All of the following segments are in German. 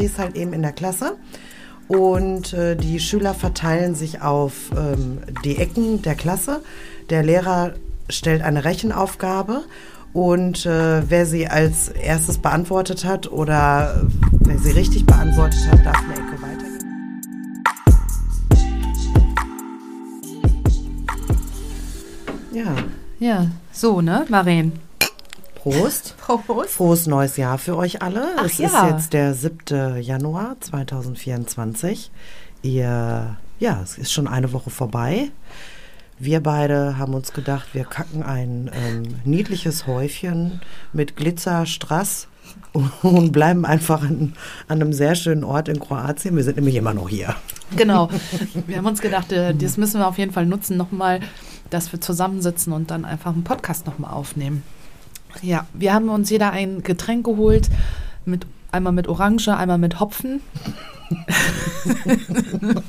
stehst halt eben in der Klasse und äh, die Schüler verteilen sich auf ähm, die Ecken der Klasse. Der Lehrer stellt eine Rechenaufgabe und äh, wer sie als erstes beantwortet hat oder wer sie richtig beantwortet hat, darf eine Ecke weitergehen. Ja. Ja, so, ne, Maren? Prost. Prost. Frohes neues Jahr für euch alle. Ach es ja. ist jetzt der 7. Januar 2024. Ihr, ja, es ist schon eine Woche vorbei. Wir beide haben uns gedacht, wir kacken ein ähm, niedliches Häufchen mit Glitzerstrass und bleiben einfach an, an einem sehr schönen Ort in Kroatien. Wir sind nämlich immer noch hier. Genau. Wir haben uns gedacht, äh, das müssen wir auf jeden Fall nutzen, nochmal, dass wir zusammensitzen und dann einfach einen Podcast nochmal aufnehmen. Ja, wir haben uns jeder ein Getränk geholt, mit, einmal mit Orange, einmal mit Hopfen.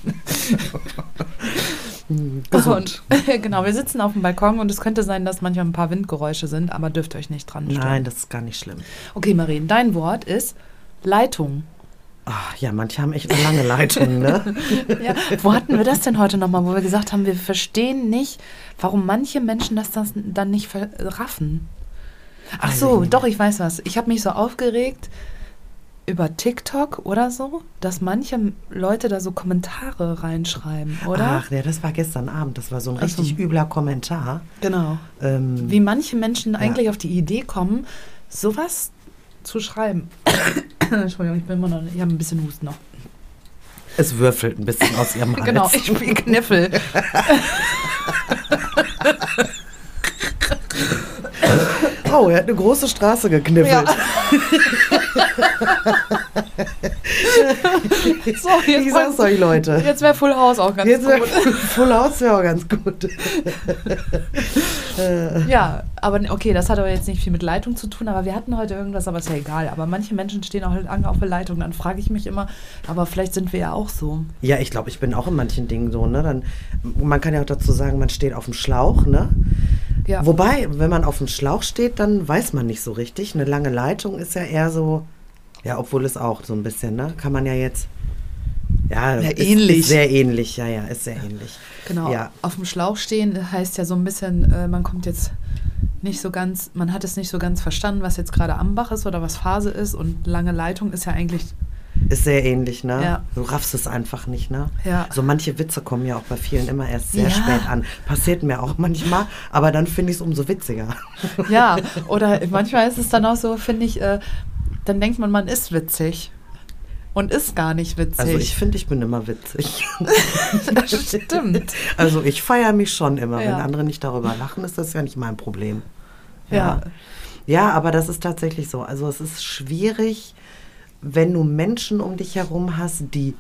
Gesund. Und, genau, wir sitzen auf dem Balkon und es könnte sein, dass manchmal ein paar Windgeräusche sind, aber dürft euch nicht dran stören. Nein, das ist gar nicht schlimm. Okay, Marien, dein Wort ist Leitung. Ach, ja, manche haben echt eine lange Leitung, ne? Ja, wo hatten wir das denn heute nochmal, wo wir gesagt haben, wir verstehen nicht, warum manche Menschen das dann nicht raffen? Ach Weiß so, doch, ich weiß was. Ich habe mich so aufgeregt über TikTok oder so, dass manche Leute da so Kommentare reinschreiben, oder? Ach, ja, das war gestern Abend. Das war so ein Ach so. richtig übler Kommentar. Genau. Ähm, Wie manche Menschen eigentlich auf die Idee kommen, sowas zu schreiben. Entschuldigung, ich bin immer noch, ich habe ein bisschen Husten noch. es würfelt ein bisschen aus ihrem Hals. Genau, ich spiele Kniffel. Oh, er hat eine große Straße gekniffelt. So, jetzt, Ich sag's euch, Leute. jetzt wäre Full House auch ganz Jetzt gut. Full House wäre auch ganz gut. Ja, aber okay, das hat aber jetzt nicht viel mit Leitung zu tun, aber wir hatten heute irgendwas, aber ist ja egal. Aber manche Menschen stehen auch lange auf der Leitung, dann frage ich mich immer, aber vielleicht sind wir ja auch so. Ja, ich glaube, ich bin auch in manchen Dingen so, ne? Dann, man kann ja auch dazu sagen, man steht auf dem Schlauch, ne? Ja. Wobei, wenn man auf dem Schlauch steht, dann weiß man nicht so richtig. Eine lange Leitung ist ja eher so, ja, obwohl es auch so ein bisschen, ne? Kann man ja jetzt. Ja, Ja, ist, ähnlich. Ist sehr ähnlich, ja, ja, ist sehr ähnlich. Genau. Ja. Auf dem Schlauch stehen heißt ja so ein bisschen, äh, man kommt jetzt nicht so ganz, man hat es nicht so ganz verstanden, was jetzt gerade Ambach ist oder was Phase ist und lange Leitung ist ja eigentlich, Ist sehr ähnlich, ne? Ja. Du raffst es einfach nicht, ne? Ja. So manche Witze kommen ja auch bei vielen immer erst sehr Ja. spät an. Passiert mir auch manchmal, aber dann finde ich es umso witziger. ja, oder manchmal ist es dann auch so, finde ich, äh, dann denkt man, man ist witzig und ist gar nicht witzig. Also ich finde, ich bin immer witzig. das stimmt. Also ich feiere mich schon immer. Wenn Ja. andere nicht darüber lachen, ist das ja nicht mein Problem. Ja. Ja, aber das ist tatsächlich so. Also es ist schwierig, wenn du Menschen um dich herum hast, die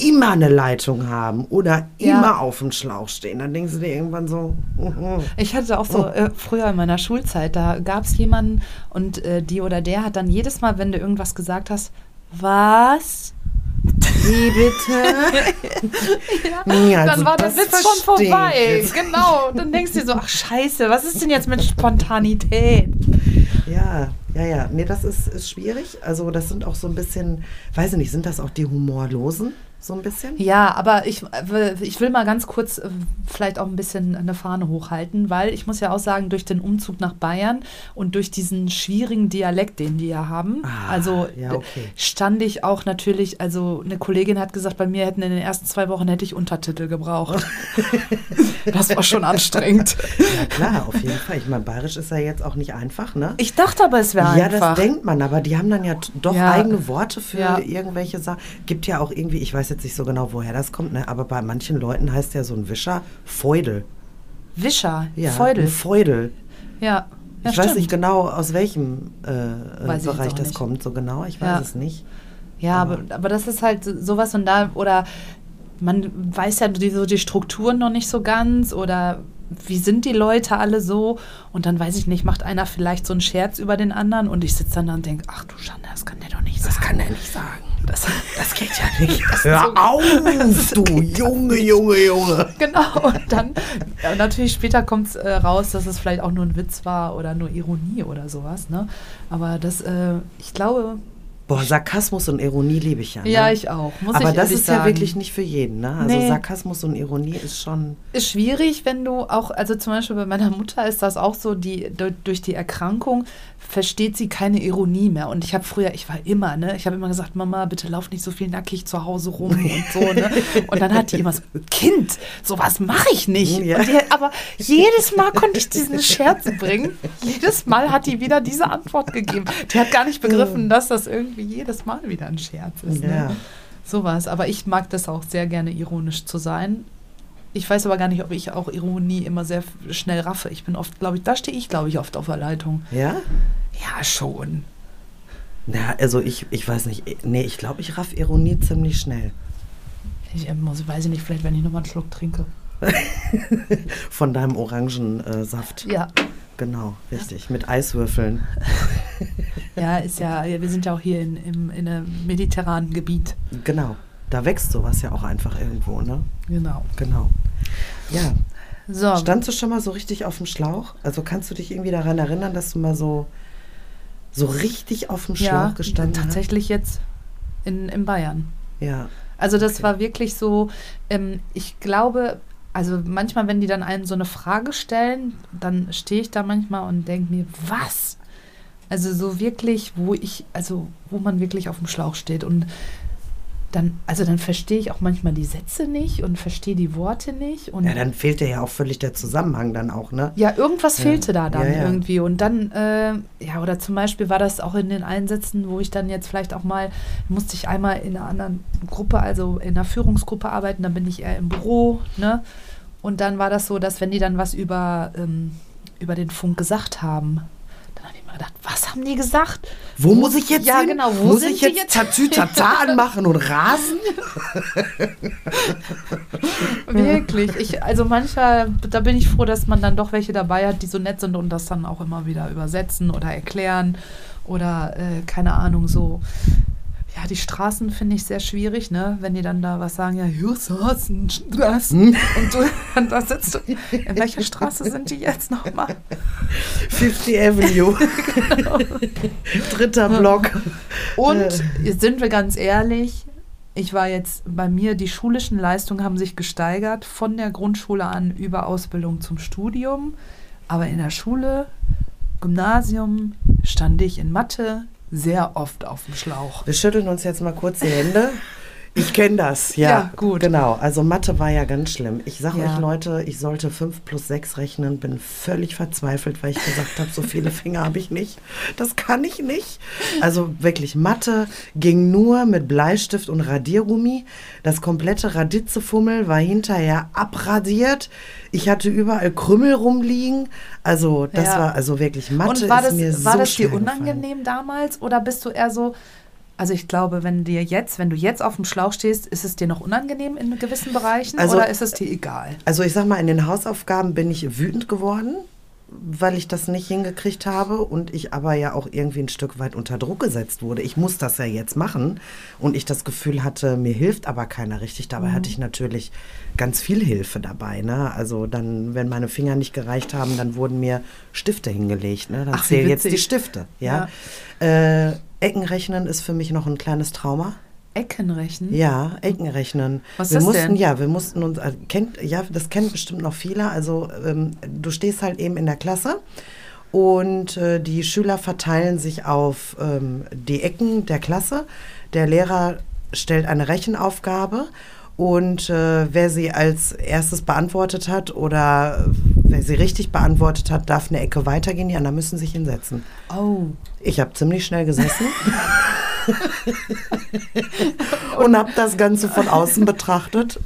immer eine Leitung haben oder Ja. immer auf dem Schlauch stehen. Dann denkst du dir irgendwann so, mhm. Ich hatte auch so äh, früher in meiner Schulzeit, da gab es jemanden und äh, die oder der hat dann jedes Mal, wenn du irgendwas gesagt hast, was? wie bitte? Ja, also dann war der Witz schon vorbei. jetzt. Genau. Dann denkst du dir so, ach scheiße, was ist denn jetzt mit Spontanität? Ja, ja, ja. Nee, das ist, ist schwierig. Also das sind auch so ein bisschen, weiß ich nicht, sind das auch die Humorlosen? So ein bisschen? Ja, aber ich, äh, ich will mal ganz kurz äh, vielleicht auch ein bisschen eine Fahne hochhalten, weil ich muss ja auch sagen, durch den Umzug nach Bayern und durch diesen schwierigen Dialekt, den die ja haben, Ah, also ja, okay. stand ich auch natürlich, also eine Kollegin hat gesagt, bei mir hätten in den ersten zwei Wochen hätte ich Untertitel gebraucht. das war schon anstrengend. Ja, klar, auf jeden Fall. Ich meine, bayerisch ist ja jetzt auch nicht einfach, ne? Ich dachte aber, es wäre Ja, einfach. das denkt man, aber die haben dann ja doch Ja. eigene Worte für Ja. irgendwelche Sachen. Gibt ja auch irgendwie, ich weiß jetzt nicht so genau, woher das kommt, ne? aber bei manchen Leuten heißt ja so ein Wischer Feudel. Wischer, Ja, Feudel. Feudel. Ja. ja ich weiß stimmt. nicht genau, aus welchem äh, Weiß jetzt Bereich das nicht. kommt, so genau. Ich weiß Ja. es nicht. Ja, aber, aber das ist halt sowas und da, oder man weiß ja die, so die Strukturen noch nicht so ganz oder wie sind die Leute alle so und dann weiß ich nicht, macht einer vielleicht so einen Scherz über den anderen und ich sitze dann da und denke, ach du Schande, das kann der doch nicht sagen. Das kann er nicht sagen. Das, Das geht ja nicht. Hör auf, du Junge, Junge, Junge. genau, und dann, ja, natürlich später kommt es äh, raus, dass es vielleicht auch nur ein Witz war oder nur Ironie oder sowas, ne? Aber das, äh, ich glaube, Boah, Sarkasmus und Ironie liebe ich ja. Ne? Ja, ich auch. Muss Aber ich das ist ja sagen. wirklich nicht für jeden. Ne? Also Nee. Sarkasmus und Ironie ist schon. ist schwierig, wenn du auch, also zum Beispiel bei meiner Mutter ist das auch so, die du- durch die Erkrankung versteht sie keine Ironie mehr. Und ich habe früher, ich war immer, ne, ich habe immer gesagt, Mama, bitte lauf nicht so viel nackig zu Hause rum und so, ne. Und dann hat die immer so, Kind, sowas mache ich nicht. Ja. Die, aber jedes Mal konnte ich diesen Scherz bringen. Jedes Mal hat die wieder diese Antwort gegeben. Die hat gar nicht begriffen, dass das irgendwie jedes Mal wieder ein Scherz ist. Ne? Ja. Sowas. Aber ich mag das auch sehr gerne, ironisch zu sein. Ich weiß aber gar nicht, ob ich auch Ironie immer sehr schnell raffe. Ich bin oft, glaube ich, da stehe ich, glaube ich, oft auf der Leitung. Ja? Ja, schon. Ja, also ich, ich weiß nicht. Nee, ich glaube, ich raff Ironie ziemlich schnell. Ich äh, muss, weiß ich nicht, vielleicht, wenn ich nochmal einen Schluck trinke. Von deinem Orangensaft. Ja. Genau, richtig. Mit Eiswürfeln. Ja, ist ja, ja, wir sind ja auch hier in, im, in einem mediterranen Gebiet. Genau. Da wächst sowas ja auch einfach irgendwo, ne? Genau. Genau. Ja. So, Standst du schon mal so richtig auf dem Schlauch? Also kannst du dich irgendwie daran erinnern, dass du mal so, so richtig auf dem Schlauch ja, gestanden tatsächlich jetzt in, in Bayern. hast? Ja. Also das Okay. war wirklich so, ähm, ich glaube, also manchmal, wenn die dann einen so eine Frage stellen, dann stehe ich da manchmal und denke mir, was? Also so wirklich, wo ich, also wo man wirklich auf dem Schlauch steht und dann, also dann verstehe ich auch manchmal die Sätze nicht und verstehe die Worte nicht und Ja, dann fehlt dir ja auch völlig der Zusammenhang dann auch, ne? ja, irgendwas Ja. fehlte da dann Ja, ja. irgendwie. Und dann, äh, ja, oder zum Beispiel war das auch in den Einsätzen, wo ich dann jetzt vielleicht auch mal, musste ich einmal in einer anderen Gruppe, also in einer Führungsgruppe arbeiten, dann bin ich eher im Büro, ne? Und dann war das so, dass wenn die dann was über, ähm, über den Funk gesagt haben, dann habe ich mir gedacht, was haben die gesagt? Wo muss ich jetzt Ja, hin? genau, wo muss ich jetzt jetzt? Tatütata anmachen und rasen? Wirklich. Ich, also manchmal, da bin ich froh, dass man dann doch welche dabei hat, die so nett sind und das dann auch immer wieder übersetzen oder erklären oder äh, keine Ahnung, so. Ja, die Straßen finde ich sehr schwierig, ne? Wenn die dann da was sagen, ja, hier Straßen, Straßen. Und du, und da sitzt du, in welcher Straße sind die jetzt nochmal? 50 Avenue. Genau. Dritter Block. Und jetzt sind wir ganz ehrlich, ich war jetzt bei mir, die schulischen Leistungen haben sich gesteigert von der Grundschule an über Ausbildung zum Studium. Aber in der Schule, Gymnasium, stand ich in Mathe sehr oft auf dem Schlauch. Wir schütteln uns jetzt mal kurz die Hände. Ich kenne das, ja. Ja, gut. Genau, also Mathe war ja ganz schlimm. Ich sage Ja. euch, Leute, ich sollte 5 plus 6 rechnen, bin völlig verzweifelt, weil ich gesagt habe, so viele Finger habe ich nicht. Das kann ich nicht. Also wirklich, Mathe ging nur mit Bleistift und Radiergummi. Das komplette Raditzefummel war hinterher abradiert. Ich hatte überall Krümmel rumliegen. Also das Ja. war also wirklich, Mathe Und war ist das, mir war so das dir schwer gefallen. unangenehm damals oder bist du eher so, also ich glaube, wenn dir jetzt, wenn du jetzt auf dem Schlauch stehst, ist es dir noch unangenehm in gewissen Bereichen Also- oder ist es dir egal? Also ich sag mal, in den Hausaufgaben bin ich wütend geworden, weil ich das nicht hingekriegt habe und ich aber ja auch irgendwie ein Stück weit unter Druck gesetzt wurde. Ich muss das ja jetzt machen und ich das Gefühl hatte, mir hilft aber keiner richtig. Dabei hatte ich natürlich ganz viel Hilfe dabei. Ne? Also dann, wenn meine Finger nicht gereicht haben, dann wurden mir Stifte hingelegt. Ne? Dann Ach, zählen jetzt die. Stifte. Ja? Äh, Eckenrechnen ist für mich noch ein kleines Trauma. Eckenrechnen? Ja, Eckenrechnen. Was ist wir das mussten, denn? Ja, wir mussten uns, äh, kennt, ja, das kennen bestimmt noch viele. Also ähm, du stehst halt eben in der Klasse und äh, die Schüler verteilen sich auf ähm, die Ecken der Klasse. Der Lehrer stellt eine Rechenaufgabe und äh, wer sie als erstes beantwortet hat oder wer sie richtig beantwortet hat, darf eine Ecke weitergehen. Die anderen müssen sich hinsetzen. Oh. Ich habe ziemlich schnell gesessen und habe das Ganze von außen betrachtet.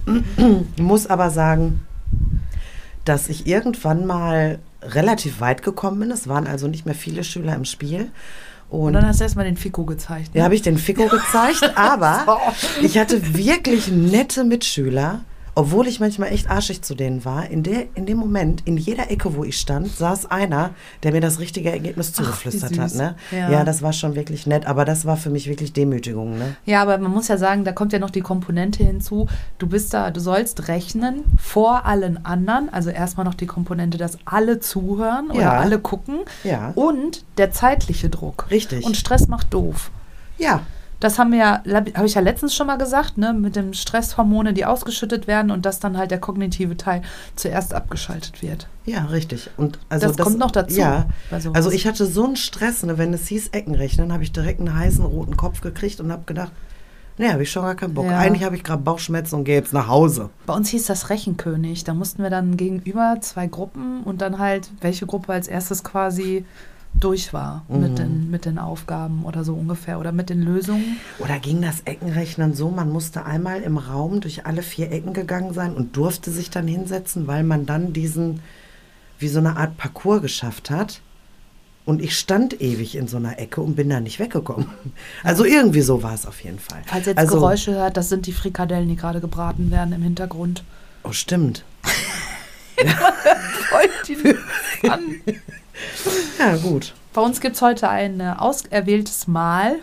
Muss aber sagen, dass ich irgendwann mal relativ weit gekommen bin. Es waren also nicht mehr viele Schüler im Spiel. Und Und dann hast du erstmal den Fico gezeigt. ja, habe ich den Fico gezeigt, aber ich hatte wirklich nette Mitschüler, obwohl ich manchmal echt arschig zu denen war. In, der, in dem Moment, in jeder Ecke, wo ich stand, saß einer, der mir das richtige Ergebnis zugeflüstert hat. Ne? Ja. Ja. das war schon wirklich nett, aber das war für mich wirklich Demütigung. Ne? Ja, aber man muss ja sagen, da kommt ja noch die Komponente hinzu. Du bist da, du sollst rechnen vor allen anderen. Also erstmal noch die Komponente, dass alle zuhören oder Ja. alle gucken. Ja. Und der zeitliche Druck. Richtig. Und Stress macht doof. Ja, Das haben wir ja, habe ich ja letztens schon mal gesagt, ne, mit dem Stresshormone, die ausgeschüttet werden und dass dann halt der kognitive Teil zuerst abgeschaltet wird. ja, richtig. Und also das, kommt noch dazu. Ja, also ich hatte so einen Stress, ne, wenn es hieß Ecken rechnen, habe ich direkt einen heißen roten Kopf gekriegt und habe gedacht, nee, habe ich schon gar keinen Bock. Ja. Eigentlich habe ich gerade Bauchschmerzen und gehe jetzt nach Hause. Bei uns hieß das Rechenkönig. Da mussten wir dann gegenüber zwei Gruppen und dann halt, welche Gruppe als erstes quasi durch war Mhm. mit, den, mit den Aufgaben oder so ungefähr oder mit den Lösungen. Oder ging das Eckenrechnen so, man musste einmal im Raum durch alle vier Ecken gegangen sein und durfte sich dann hinsetzen, weil man dann diesen, wie so eine Art Parcours geschafft hat. Und ich stand ewig in so einer Ecke und bin da nicht weggekommen. Also irgendwie so war es auf jeden Fall. Falls ihr jetzt also, Geräusche hört, das sind die Frikadellen, die gerade gebraten werden im Hintergrund. Oh, stimmt. Freut die an. Ja, gut. Bei uns gibt es heute ein äh, auserwähltes Mahl.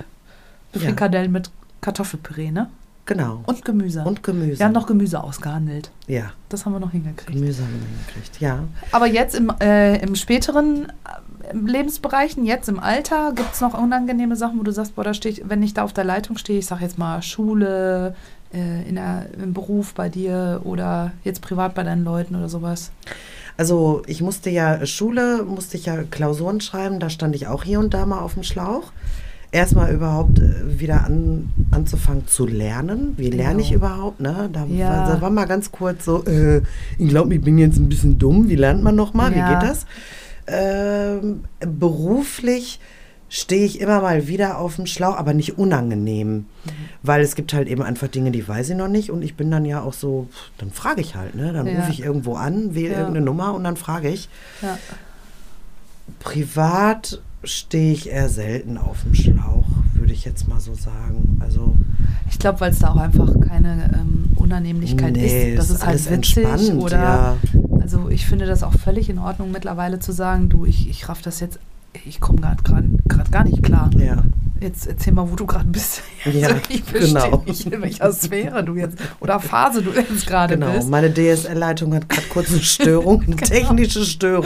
Ja. Frikadellen mit Kartoffelpüree, ne? Genau. Und Gemüse. Und Gemüse. Wir haben noch Gemüse ausgehandelt. Ja, Das haben wir noch hingekriegt. Gemüse haben wir hingekriegt. Ja. Aber jetzt im, äh, im späteren äh, Lebensbereichen, jetzt im Alter, gibt es noch unangenehme Sachen, wo du sagst, boah, da stehe ich, wenn ich da auf der Leitung stehe, ich sage jetzt mal Schule, äh, in der, im Beruf bei dir oder jetzt privat bei deinen Leuten oder sowas. Also ich musste ja Schule, musste ich ja Klausuren schreiben, da stand ich auch hier und da mal auf dem Schlauch. Erstmal überhaupt äh, wieder an, anzufangen zu lernen. Wie lerne ich Genau. überhaupt? Ne? Da, Ja. war, da war mal ganz kurz so, äh, ich glaube, ich bin jetzt ein bisschen dumm. Wie lernt man nochmal? Wie Ja. geht das? Ähm, beruflich stehe ich immer mal wieder auf dem Schlauch, aber nicht unangenehm. Mhm. Weil es gibt halt eben einfach Dinge, die weiß ich noch nicht. Und ich bin dann ja auch so, dann frage ich halt. Ne? Dann Ja. rufe ich irgendwo an, wähle Ja. irgendeine Nummer und dann frage ich. Ja. Privat stehe ich eher selten auf dem Schlauch, würde ich jetzt mal so sagen. Also Ich glaube, weil es da auch einfach keine ähm, Unannehmlichkeit nee, ist. Das ist, halt alles witzig entspannt, oder ja. Also ich finde das auch völlig in Ordnung mittlerweile zu sagen, du, ich, ich raff das jetzt, ich komme gerade gar nicht klar. Ja, Jetzt erzähl mal, wo du gerade bist. Ja, Also ich verstehe genau. nicht, in welcher Sphäre du jetzt oder Phase du jetzt gerade genau. bist. Meine DSL-Leitung hat gerade kurz eine Störung, eine Genau. technische Störung.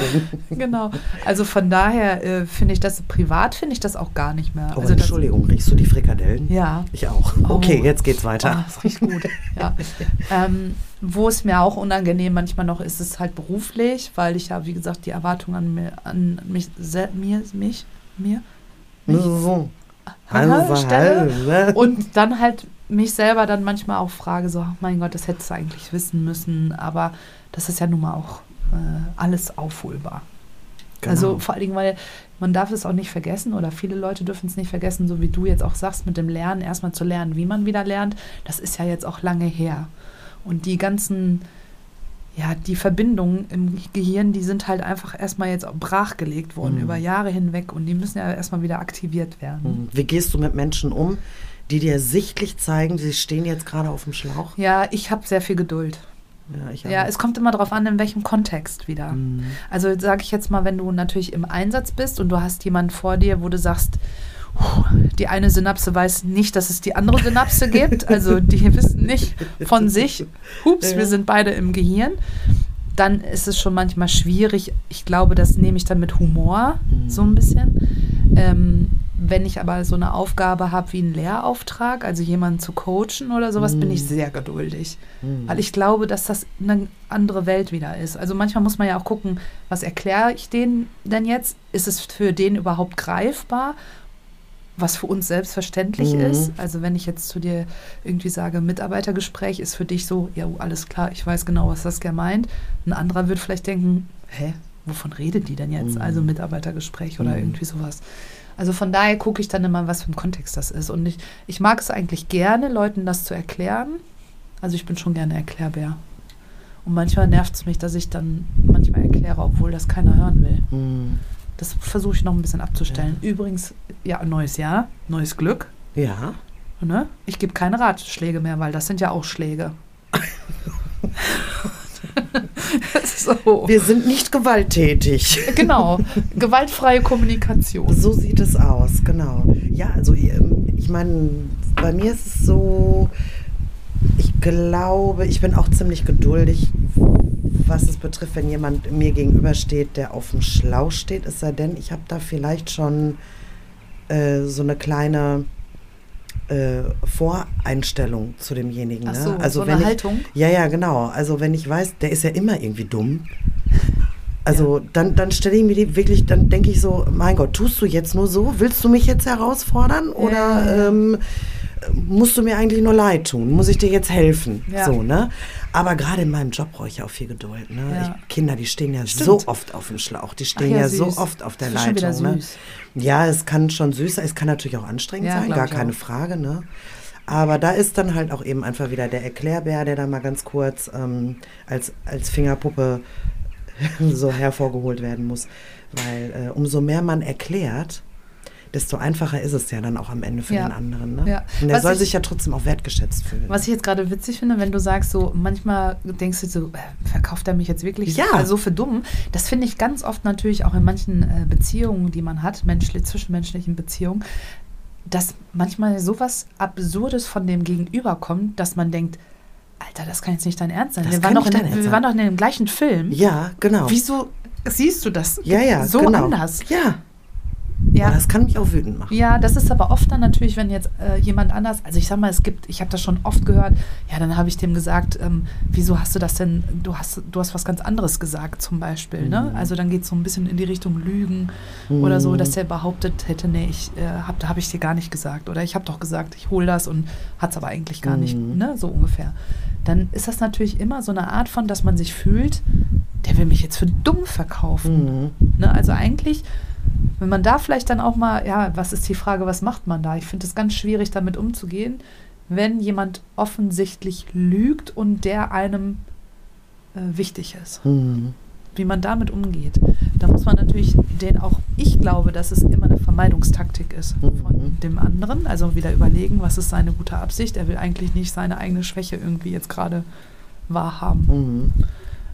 Genau. Also von daher äh, finde ich das privat finde ich das auch gar nicht mehr. Oh, also das, Entschuldigung, riechst du die Frikadellen? ja. Ich auch. Oh. Okay, jetzt geht's Oh, weiter. das riecht gut. Ja. ähm, wo es mir auch unangenehm manchmal noch ist, ist halt beruflich, weil ich ja, wie gesagt, die Erwartung an, mir, an mich, mir, mich, mir, mich So. Also, Stelle. halbe. Und dann halt mich selber dann manchmal auch frage, so, mein Gott, das hättest du eigentlich wissen müssen, aber das ist ja nun mal auch äh, alles aufholbar. Genau. Also vor allen Dingen, weil man darf es auch nicht vergessen oder viele Leute dürfen es nicht vergessen, so wie du jetzt auch sagst, mit dem Lernen, erstmal zu lernen, wie man wieder lernt, das ist ja jetzt auch lange her. Und die ganzen, ja, die Verbindungen im Gehirn, die sind halt einfach erstmal jetzt brachgelegt worden Mhm. über Jahre hinweg und die müssen ja erstmal wieder aktiviert werden. Mhm. Wie gehst du mit Menschen um, die dir sichtlich zeigen, sie stehen jetzt gerade auf dem Schlauch? Ja, ich habe sehr viel Geduld. Ja, Ja, es kommt immer darauf an, in welchem Kontext wieder. Mhm. Also sage ich jetzt mal, wenn du natürlich im Einsatz bist und du hast jemanden vor dir, wo du sagst, "Puh, die eine Synapse weiß nicht, dass es die andere Synapse gibt, also die wissen nicht von sich, hups, Ja. wir sind beide im Gehirn, dann ist es schon manchmal schwierig. Ich glaube, das nehme ich dann mit Humor Mhm. so ein bisschen. Ähm, wenn ich aber so eine Aufgabe habe wie einen Lehrauftrag, also jemanden zu coachen oder sowas, bin ich Mhm. sehr geduldig. Mhm. Weil ich glaube, dass das eine andere Welt wieder ist. Also manchmal muss man ja auch gucken, was erkläre ich denen denn jetzt? Ist es für den überhaupt greifbar? Was für uns selbstverständlich Mhm. ist. Also wenn ich jetzt zu dir irgendwie sage, Mitarbeitergespräch ist für dich so, ja, alles klar, ich weiß genau, was das gerne meint. Ein anderer wird vielleicht denken, hä, wovon redet die denn jetzt? Mhm. Also Mitarbeitergespräch oder Mhm. irgendwie sowas. Also von daher gucke ich dann immer, was für ein Kontext das ist. Und ich, ich mag es eigentlich gerne, Leuten das zu erklären. Also ich bin schon gerne Erklärbär. Und manchmal nervt es mich, dass ich dann manchmal erkläre, obwohl das keiner hören will. Das versuche ich noch ein bisschen abzustellen. Übrigens, ja, neues Jahr, neues Glück. Ja. Ne? Ich gebe keine Ratschläge mehr, weil das sind ja auch Schläge. so. Wir sind nicht gewalttätig. Genau, gewaltfreie Kommunikation. So sieht es aus, genau. Ja, also ähm, ich meine, bei mir ist es so, ich glaube, ich bin auch ziemlich geduldig, was es betrifft, wenn jemand mir gegenübersteht, der auf dem Schlauch steht, es sei denn, ich habe da vielleicht schon äh, so eine kleine äh, Voreinstellung zu demjenigen. Ne? so, also so wenn eine ich, Haltung? Ja, ja, genau. Also wenn ich weiß, der ist ja immer irgendwie dumm. Also dann, dann stelle ich mir die wirklich, dann denke ich so, mein Gott, tust du jetzt nur so? Willst du mich jetzt herausfordern? Oder Ja, ja. Ähm, musst du mir eigentlich nur leid tun? Muss ich dir jetzt helfen? Ja. So, ne? Aber gerade in meinem Job brauche ich ja auch viel Geduld. Ne? Ja. Ich, Kinder, die stehen ja Stimmt. so oft auf dem Schlauch. Die stehen Ach ja, ja, so oft auf der Leitung. Ne? Ja, es kann schon süß sein. Es kann natürlich auch anstrengend sein, gar keine auch. Frage. Ne? Aber da ist dann halt auch eben einfach wieder der Erklärbär, der da mal ganz kurz ähm, als, als Fingerpuppe so hervorgeholt werden muss. Weil äh, umso mehr man erklärt, desto einfacher ist es ja dann auch am Ende für Ja. den anderen. Ne? Ja. Und der Was soll ich- sich ja trotzdem auch wertgeschätzt fühlen. Was ich jetzt gerade witzig finde, wenn du sagst, so manchmal denkst du so, äh, verkauft er mich jetzt wirklich Ja. so, so für dumm? Das finde ich ganz oft natürlich auch in manchen äh, Beziehungen, die man hat, menschlich, zwischenmenschlichen Beziehungen, dass manchmal sowas Absurdes von dem Gegenüber kommt, dass man denkt, Alter, das kann jetzt nicht dein Ernst sein. Das Wir waren, doch in, wir Ernst waren sein. doch in dem gleichen Film. ja, genau. Wieso siehst du das ja, ja, so genau. anders? Ja. Ja. Oh, das kann mich auch wütend machen. Ja, das ist aber oft dann natürlich, wenn jetzt äh, jemand anders, also ich sag mal, es gibt, ich habe das schon oft gehört, ja, dann habe ich dem gesagt, ähm, wieso hast du das denn, du hast, du hast was ganz anderes gesagt zum Beispiel, ne? Mhm. Also dann geht es so ein bisschen in die Richtung Lügen oder so, Mhm. dass der behauptet hätte, nee, ich äh, hab, habe ich dir gar nicht gesagt oder ich habe doch gesagt, ich hole das und hat es aber eigentlich gar nicht, Mhm. ne? So ungefähr. Dann ist das natürlich immer so eine Art von, dass man sich fühlt, der will mich jetzt für dumm verkaufen. Mhm. Ne? Also eigentlich, wenn man da vielleicht dann auch mal, ja, was ist die Frage, was macht man da? Ich finde es ganz schwierig, damit umzugehen, wenn jemand offensichtlich lügt und der einem äh, wichtig ist. Mhm. Wie man damit umgeht. Da muss man natürlich den auch, ich glaube, dass es immer eine Vermeidungstaktik ist von Mhm. dem anderen. Also wieder überlegen, was ist seine gute Absicht. Er will eigentlich nicht seine eigene Schwäche irgendwie jetzt gerade wahrhaben. Mhm.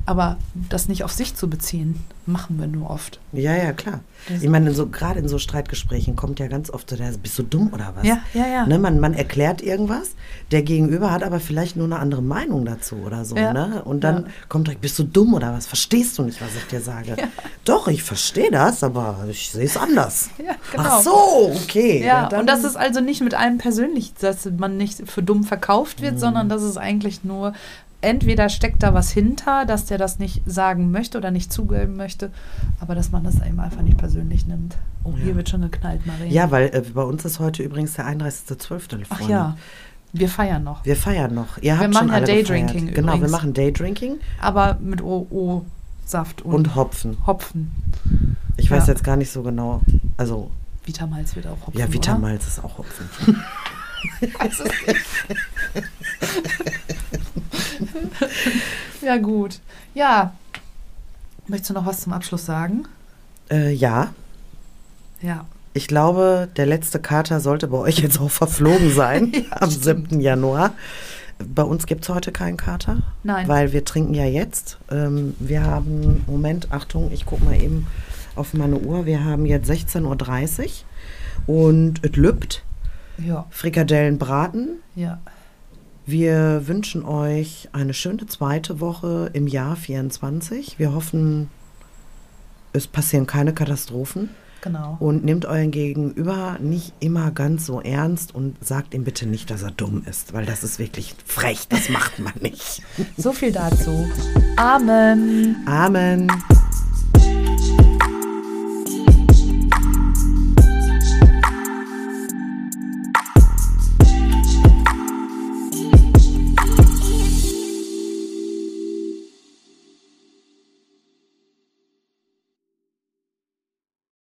Aber das nicht auf sich zu beziehen, machen wir nur oft. Ja, ja, klar. Ich meine, so, gerade in so Streitgesprächen kommt ja ganz oft so, der, bist du dumm oder was? Ja, ja, ja. Ne, man, man erklärt irgendwas, der Gegenüber hat aber vielleicht nur eine andere Meinung dazu oder so. Ja. Ne? Und dann Ja. kommt direkt, bist du dumm oder was? Verstehst du nicht, was ich dir sage? Ja. Doch, ich verstehe das, aber ich sehe es anders. Ja, genau. Ach so, okay. Ja, und das ist also nicht mit einem persönlich, dass man nicht für dumm verkauft Mhm. wird, sondern das ist eigentlich nur, entweder steckt da was hinter, dass der das nicht sagen möchte oder nicht zugeben möchte, aber dass man das eben einfach nicht persönlich nimmt. Oh, hier Ja. wird schon geknallt, Marie. Ja, weil äh, bei uns ist heute übrigens der 31.12. Ach ja, wir feiern noch. Wir feiern noch. Ihr habt machen ja Daydrinking. Genau, wir machen Daydrinking Aber mit OO-Saft und, und Hopfen. Hopfen. Ich weiß Ja. jetzt gar nicht so genau. Also, Vitamalz wird auch Hopfen. ja, oder? Vitamalz ist auch Hopfen. Weiß es nicht. Ja, gut. Ja. Möchtest du noch was zum Abschluss sagen? äh, ja, Ja. ich glaube, der letzte Kater sollte bei euch jetzt auch verflogen sein Ja, am stimmt. 7. Januar. Bei uns gibt es heute keinen Kater, Nein. weil wir trinken ja jetzt. Ähm, wir haben, Moment, Achtung, ich gucke mal eben auf meine Uhr. Wir haben jetzt 16.30 Uhr und es lübt. ja. Frikadellen braten. Ja. Wir wünschen euch eine schöne zweite Woche im Jahr 24. Wir hoffen, es passieren keine Katastrophen. Genau. Und nehmt euren Gegenüber nicht immer ganz so ernst und sagt ihm bitte nicht, dass er dumm ist, weil das ist wirklich frech, das macht man nicht. So viel dazu. Amen. Amen.